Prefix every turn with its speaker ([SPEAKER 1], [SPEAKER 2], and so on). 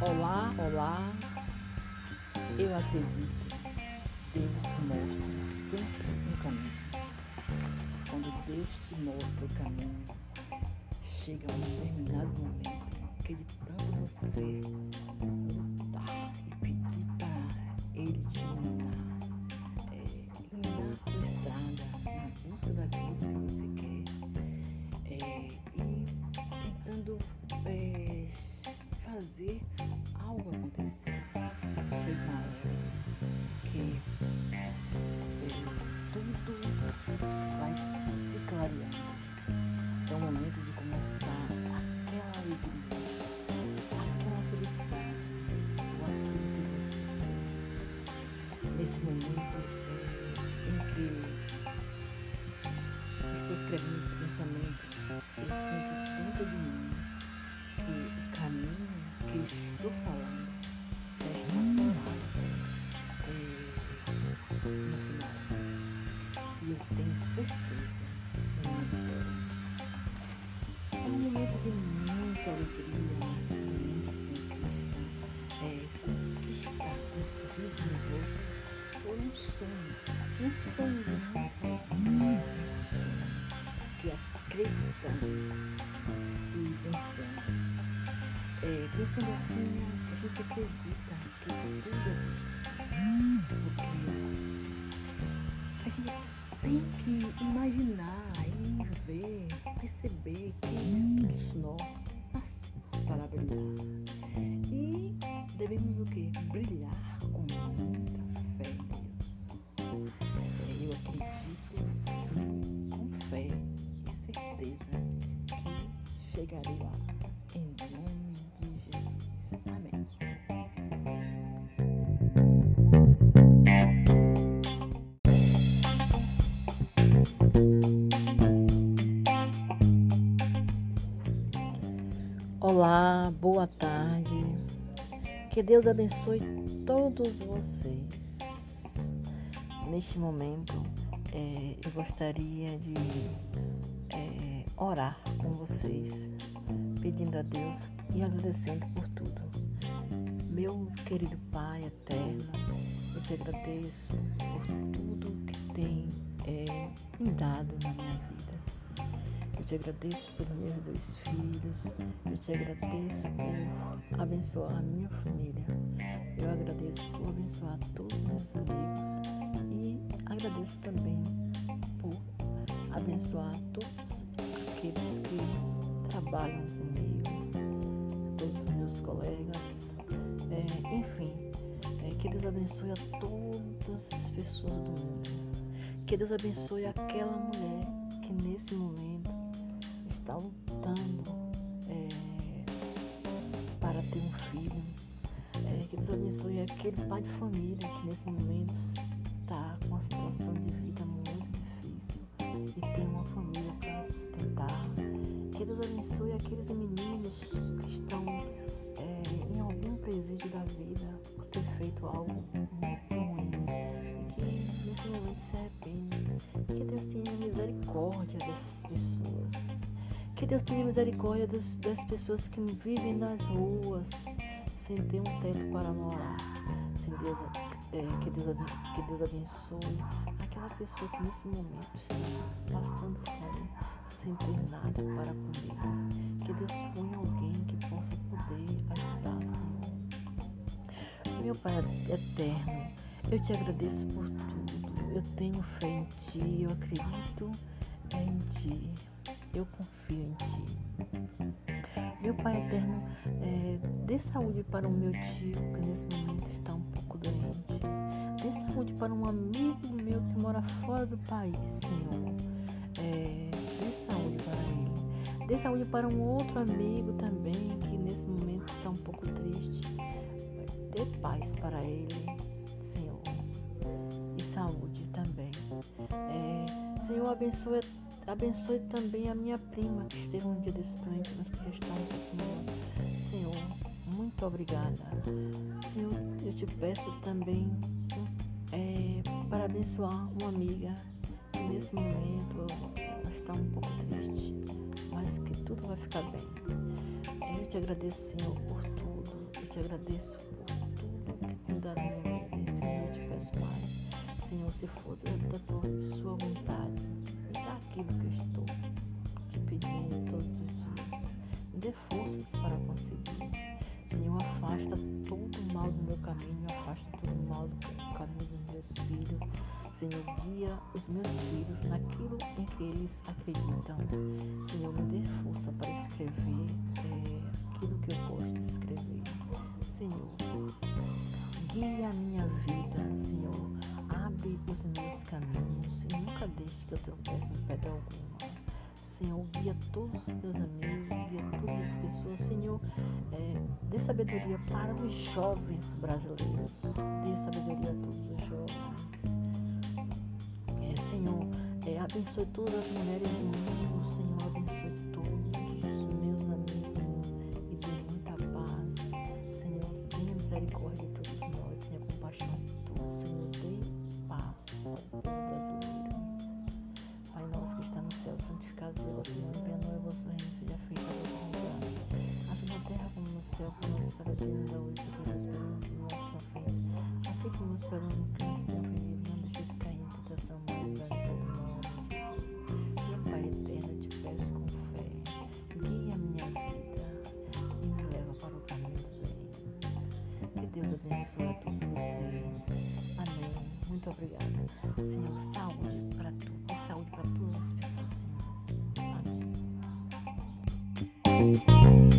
[SPEAKER 1] Olá, olá. Eu acredito. Deus mostra sempre um caminho. Quando Deus te mostra o caminho, chega um determinado momento que de tanto você que estou falando está formado é, no final. E eu tenho certeza vitória. É um momento de muita alegria, muita conquista. É, conquistar um sorriso no foi um sonho. Um sonho, né? Que acreditamos e vencemos. É, pensando assim, a gente acredita que tudo porque a gente tem que imaginar e ver, perceber que todos nós nascemos para brilhar. E devemos o quê? Brilhar com muita Boa tarde. Que Deus abençoe todos vocês. Neste momento, é, eu gostaria de é, orar com vocês, pedindo a Deus e agradecendo por tudo. Meu querido Pai eterno, eu te agradeço por tudo que tem é, me dado na minha vida. Eu te agradeço pelos meus dois filhos. Eu te agradeço por abençoar a minha família. Eu agradeço por abençoar todos os meus amigos. E agradeço também por abençoar todos aqueles que trabalham comigo, todos os meus colegas. É, enfim, é, que Deus abençoe a todas as pessoas do mundo. Que Deus abençoe aquela mulher que nesse momento está lutando é, para ter um filho. É, que Deus abençoe aquele pai de família que nesse momento está com uma situação de vida muito difícil e tem uma família para sustentar. Que Deus abençoe aqueles meninos que estão é, em algum presídio da vida por ter feito algo Deus tenha misericórdia das, das pessoas que vivem nas ruas sem ter um teto para morar. Sem Deus, é, que, Deus, que Deus abençoe aquela pessoa que nesse momento está passando fome, sem ter nada para comer. Que Deus ponha alguém que possa poder ajudar, Senhor. Meu Pai eterno, eu te agradeço por tudo. Eu tenho fé em Ti, eu acredito em Ti. Eu confio em Pai eterno, é, dê saúde para o meu tio que nesse momento está um pouco doente. Dê saúde para um amigo meu que mora fora do país, Senhor. É, dê saúde para ele. Dê saúde para um outro amigo também que nesse momento está um pouco triste. Dê paz para ele, Senhor. E saúde também. É, Senhor, abençoe Abençoe também a minha prima que esteve um dia distante, mas que já está um melhor. Senhor, muito obrigada. Senhor, eu te peço também é, para abençoar uma amiga que nesse momento está um pouco triste, mas que tudo vai ficar bem. Eu te agradeço, Senhor, por tudo. Eu te agradeço por tudo que tem dado na minha vida. Senhor, eu te peço mais. Senhor, se for da tua sua vontade, aquilo que estou te pedindo todos os dias. Me dê forças para conseguir. Senhor, afasta todo o mal do meu caminho, afasta todo o mal do caminho dos meus filhos. Senhor, guia os meus filhos naquilo em que eles acreditam. Senhor, me dê força para escrever é, aquilo que eu gosto de escrever. Senhor, guia a minha vida, eu tropece em pedra alguma. Senhor, guia todos os meus amigos, guia todas as pessoas. Senhor, é, dê sabedoria para os jovens brasileiros. Dê sabedoria a todos os jovens. Senhor, é, abençoe todas as mulheres do mundo, Senhor, céu, santificado seja o vosso nome, venha a vosso reino, seja feita a. Assim na terra como no céu, por nosso cada dia nos dá hoje, sobre as perguntas e nossos ofensas, assim como nos perdoamos que nos tem ofendido, não deixes cair em tentação, mas livrai-nos abençoe a todos vocês. Amém. Muito obrigada. Senhor, saúde saúde